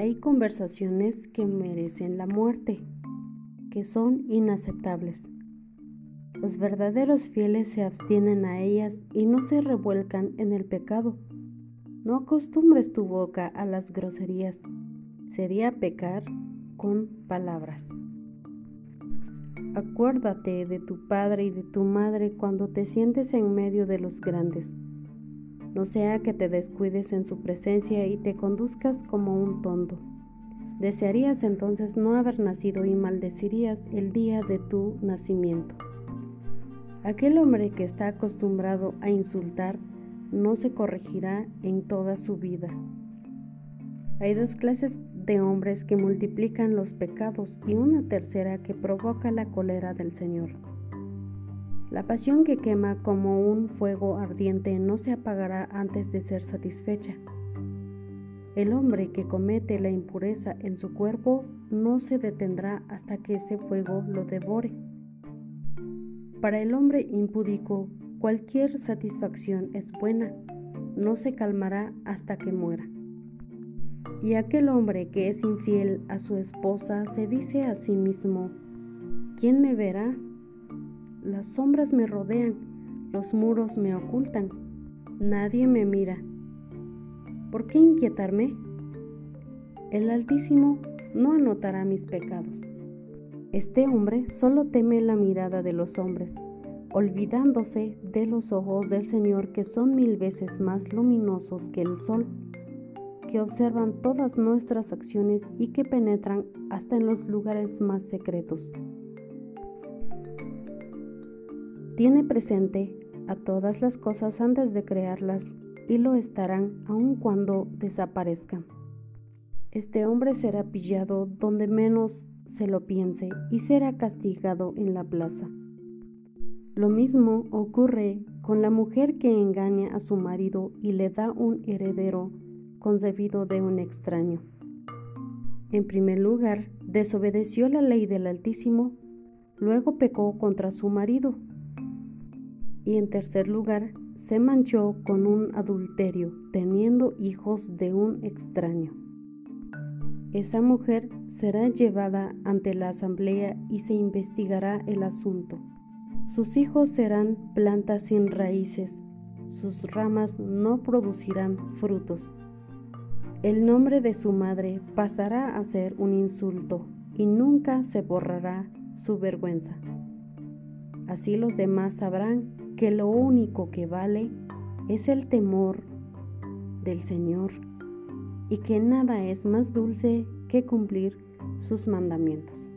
Hay conversaciones que merecen la muerte, que son inaceptables. Los verdaderos fieles se abstienen a ellas y no se revuelcan en el pecado. No acostumbres tu boca a las groserías. Sería pecar con palabras. Acuérdate de tu padre y de tu madre cuando te sientes en medio de los grandes. No sea que te descuides en su presencia y te conduzcas como un tonto. Desearías entonces no haber nacido y maldecirías el día de tu nacimiento. Aquel hombre que está acostumbrado a insultar no se corregirá en toda su vida. Hay dos clases de hombres que multiplican los pecados y una tercera que provoca la cólera del Señor. La pasión que quema como un fuego ardiente no se apagará antes de ser satisfecha. El hombre que comete la impureza en su cuerpo no se detendrá hasta que ese fuego lo devore. Para el hombre impúdico, cualquier satisfacción es buena, no se calmará hasta que muera. Y aquel hombre que es infiel a su esposa se dice a sí mismo, ¿quién me verá? Las sombras me rodean, los muros me ocultan, nadie me mira. ¿Por qué inquietarme? El Altísimo no anotará mis pecados. Este hombre solo teme la mirada de los hombres, olvidándose de los ojos del Señor que son mil veces más luminosos que el sol, que observan todas nuestras acciones y que penetran hasta en los lugares más secretos. Tiene presente a todas las cosas antes de crearlas y lo estarán aun cuando desaparezcan. Este hombre será pillado donde menos se lo piense y será castigado en la plaza. Lo mismo ocurre con la mujer que engaña a su marido y le da un heredero concebido de un extraño. En primer lugar, desobedeció la ley del Altísimo, luego pecó contra su marido. Y en tercer lugar, se manchó con un adulterio, teniendo hijos de un extraño. Esa mujer será llevada ante la asamblea y se investigará el asunto. Sus hijos serán plantas sin raíces, sus ramas no producirán frutos. El nombre de su madre pasará a ser un insulto y nunca se borrará su vergüenza. Así los demás sabrán que lo único que vale es el temor del Señor y que nada es más dulce que cumplir sus mandamientos.